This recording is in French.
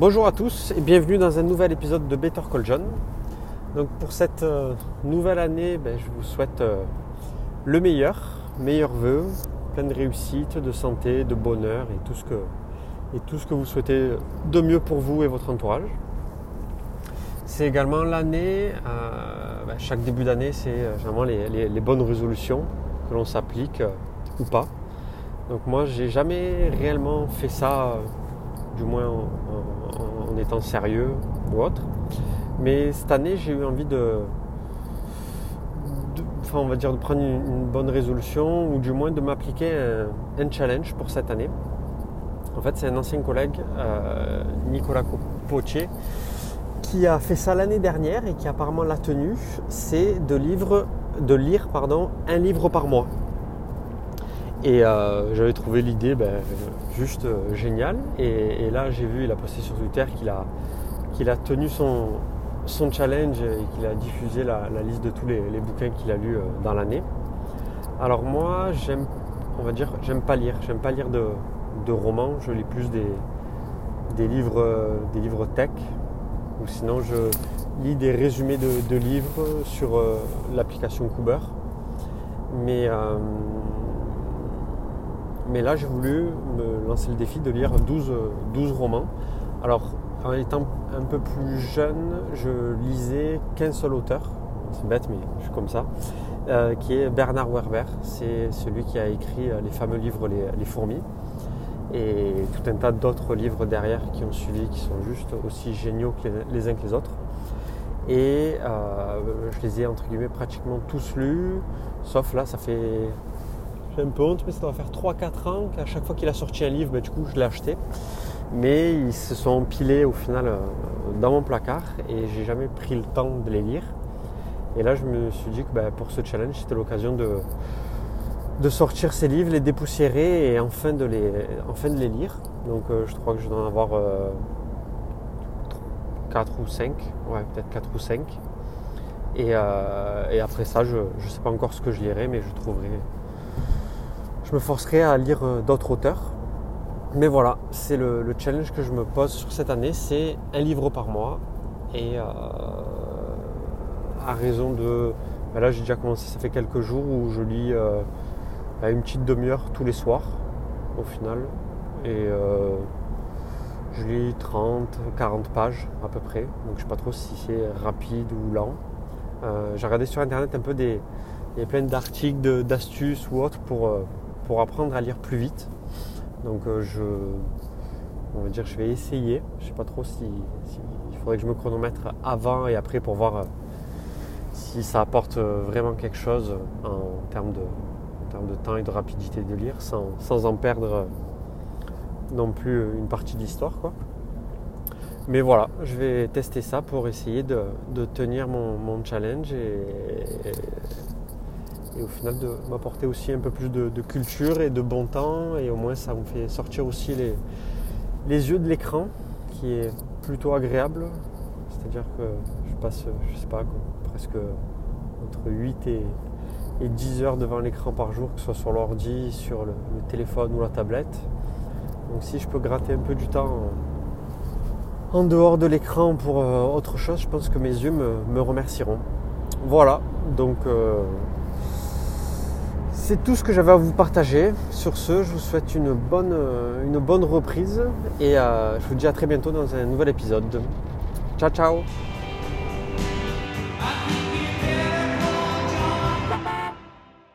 Bonjour à tous et bienvenue dans un nouvel épisode de Better Call John. Donc pour cette euh, nouvelle année, ben, je vous souhaite euh, le meilleur, meilleurs vœux, plein de réussite, de santé, de bonheur et tout ce que, et tout ce que vous souhaitez de mieux pour vous et votre entourage. C'est également l'année, euh, ben, chaque début d'année, c'est généralement les, les, bonnes résolutions que l'on s'applique ou pas. Donc moi, j'ai jamais réellement fait ça, du moins en, étant sérieux ou autre. Mais cette année, j'ai eu envie de, enfin, on va dire de prendre une, bonne résolution ou du moins de m'appliquer un, challenge pour cette année. En fait, c'est un ancien collègue, euh, Nicolas Potier, qui a fait ça l'année dernière et qui apparemment l'a tenu. C'est de, de lire pardon, un livre par mois. Et euh, j'avais trouvé l'idée ben, juste euh, géniale. Et, là, j'ai vu, il a posté sur Twitter qu'il a, a tenu son, son challenge et qu'il a diffusé la, liste de tous les, bouquins qu'il a lus euh, dans l'année. Alors moi, j'aime, on va dire, j'aime pas lire. J'aime pas lire de, romans. Je lis plus des, des, livres, des livres tech. Ou sinon, je lis des résumés de, livres sur l'application Cooper. Mais mais là, j'ai voulu me lancer le défi de lire 12, 12 romans. Alors, en étant un peu plus jeune, je lisais qu'un seul auteur. C'est bête, mais je suis comme ça. Euh, qui est Bernard Werber. C'est celui qui a écrit euh, les fameux livres les, fourmis. Et tout un tas d'autres livres derrière qui ont suivi, qui sont juste aussi géniaux que les, uns que les autres. Et euh, je les ai entre guillemets pratiquement tous lus, sauf là, ça fait un peu honte, mais ça doit faire 3-4 ans qu'à chaque fois qu'il a sorti un livre, ben, du coup, je l'ai acheté. Mais ils se sont empilés au final euh, dans mon placard et j'ai jamais pris le temps de les lire. Et là, je me suis dit que ben, pour ce challenge, c'était l'occasion de, de sortir ces livres, les dépoussiérer et enfin de les, enfin de les lire. Donc, euh, je crois que je dois en avoir 4 euh, ou 5. Ouais, peut-être 4 ou 5. Et, et après ça, je ne sais pas encore ce que je lirai, mais je trouverai je me forcerai à lire euh, d'autres auteurs. Mais voilà, c'est le, challenge que je me pose sur cette année, c'est un livre par mois. Et euh, à raison de... Ben là j'ai déjà commencé, ça fait quelques jours où je lis euh, ben une petite demi-heure tous les soirs au final. Et je lis 30, 40 pages à peu près. Donc je sais pas trop si c'est rapide ou lent. j'ai regardé sur internet un peu des... Il y a plein d'articles, d'astuces ou autres pour pour apprendre à lire plus vite. Donc euh, je, on va dire, je vais essayer. Je sais pas trop si, il faudrait que je me chronomètre avant et après pour voir euh, si ça apporte euh, vraiment quelque chose en termes de, termes de temps et de rapidité de lire, sans, en perdre non plus une partie de l'histoire, quoi. Mais voilà, je vais tester ça pour essayer de, tenir mon, challenge et, et au final de m'apporter aussi un peu plus de, culture et de bon temps. Et au moins ça me fait sortir aussi les, les yeux de l'écran qui est plutôt agréable. C'est à dire que je passe je sais pas presque entre 8 et, 10 heures devant l'écran par jour que ce soit sur l'ordi sur le, téléphone ou la tablette. Donc si je peux gratter un peu du temps en, dehors de l'écran pour euh, autre chose je pense que mes yeux me, remercieront. Voilà. Donc euh, c'est tout ce que j'avais à vous partager. Sur ce, je vous souhaite une bonne, euh, une bonne reprise et euh, je vous dis à très bientôt dans un nouvel épisode. Ciao ciao